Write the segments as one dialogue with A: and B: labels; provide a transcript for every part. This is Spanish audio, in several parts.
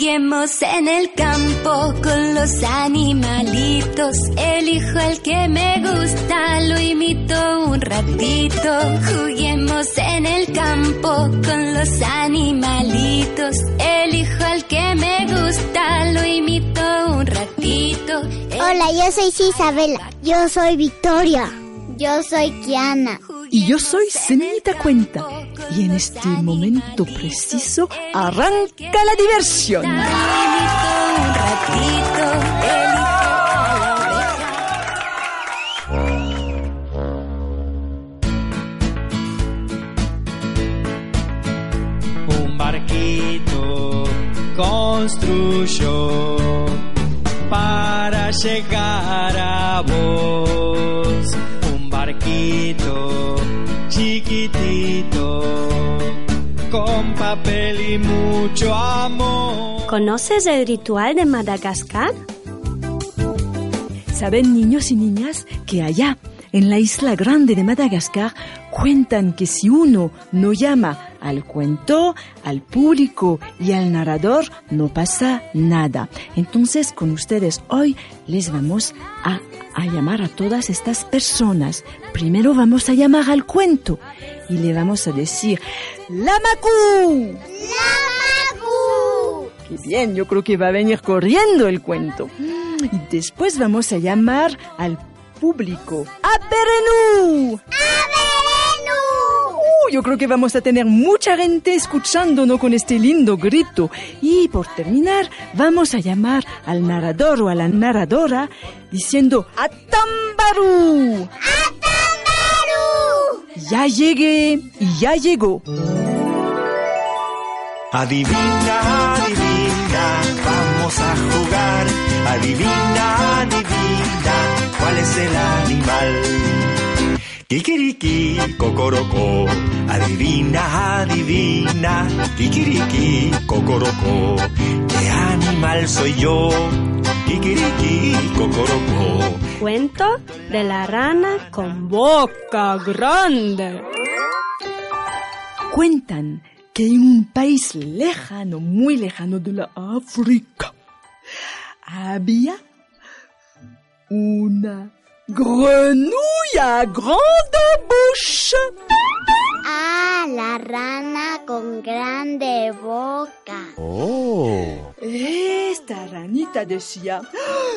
A: Juguemos en el campo con los animalitos. Elijo el que me gusta, lo imito un ratito. Juguemos en el campo con los animalitos. Elijo el que me gusta, lo imito un ratito.
B: Hola, yo soy Isabela. Yo soy Victoria. Yo soy Kiana.
C: Y yo soy Cenita Cuenta. Y en este momento preciso arranca la diversión.
A: Un
D: barquito construyó para llegar a vos. Barquito chiquitito con papel y mucho amor.
E: ¿Conoces el ritual de Madagascar?
C: ¿Saben niños y niñas que allá, en la isla grande de Madagascar, cuentan que si uno no llama al cuento, al público y al narrador, no pasa nada? Entonces, con ustedes hoy les vamos a, a llamar a todas estas personas. Primero vamos a llamar al cuento y le vamos a decir, ¡Lamacu!
B: ¡Lamacu!
C: Qué bien, yo creo que va a venir corriendo el cuento. Y después vamos a llamar al público. ¡Aperenu!
B: ¡Averenu!
C: Uh, yo creo que vamos a tener mucha gente escuchándonos con este lindo grito. Y por terminar, vamos a llamar al narrador o a la narradora diciendo ¡Atambaru!
B: ¡Atambaru!
C: Ya llegué y ya llegó.
F: Adivina, adivina, vamos a jugar. Adivina, Kikiriki, cocorocó. Adivina, adivina, kikiriki, cocorocó. ¿Qué animal soy yo? Kikiriki, cocorocó.
E: Cuento de la rana con boca grande.
C: Cuentan que en un país lejano, muy lejano de la África, había una grenouille grande bouche.
B: Ah, la rana con grande boca.
C: Esta ranita decía,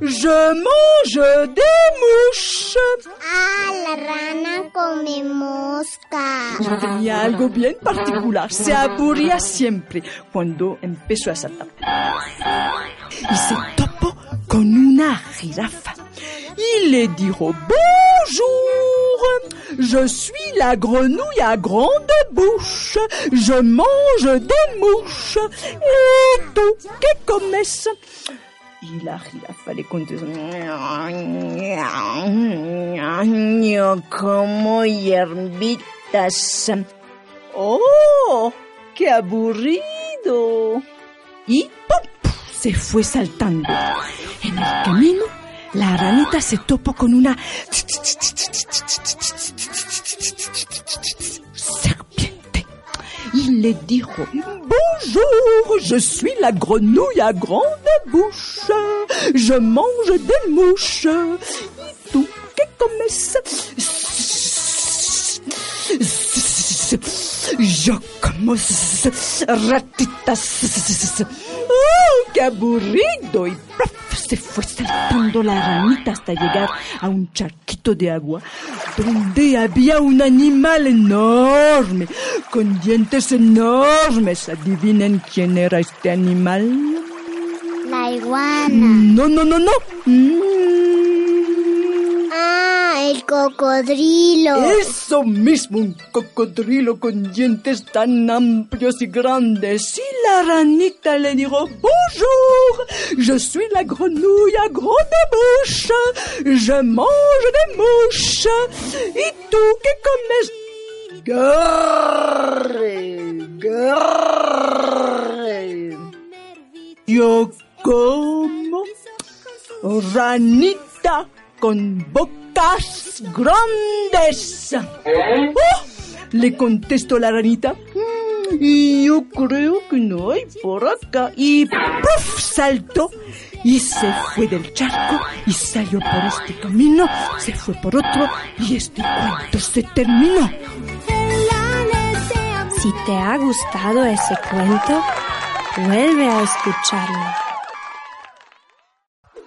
C: je mange des mouches.
B: Ah, la rana come mosca.
C: Tenía algo bien particular, se aburría siempre cuando empezó a saltar. Y se topó con una jirafa y le dijo, bonjour, je suis la grenouille à grande bouche, je mange des mouches. Et ¿qué comes? Y la jirafa le contestó, yo como hierbitas. ¡Oh! ¡Qué aburrido! Y ¡pum! se fue saltando. En el camino, la ranita se topó con una serpiente y le dijo Bonjour, je suis la grenouille à grande bouche. Je mange des mouches. ¿Y tú qué comes? Yo como ratitas. ¡Oh, qué! Y. se fue saltando la ranita hasta llegar a un charquito de agua donde había un animal enorme, con dientes enormes. ¿Adivinen quién era este animal?
B: La iguana.
C: No, no, no, no.
B: Cocodrilo.
C: Eso mismo, un cocodrilo con dientes tan amplios y grandes. Y la ranita le dijo, bonjour, je suis la grenouille à grande bouche, je mange des mouches. ¿Y tú qué comes? Yo como ranita con bocas grandes. ¡Oh! Le contestó la ranita. "Mm, Y yo creo que no hay por acá. Y ¡puf! saltó y se fue del charco y salió por este camino, se fue por otro y este cuento se terminó.
E: Si te ha gustado ese cuento, vuelve a escucharlo.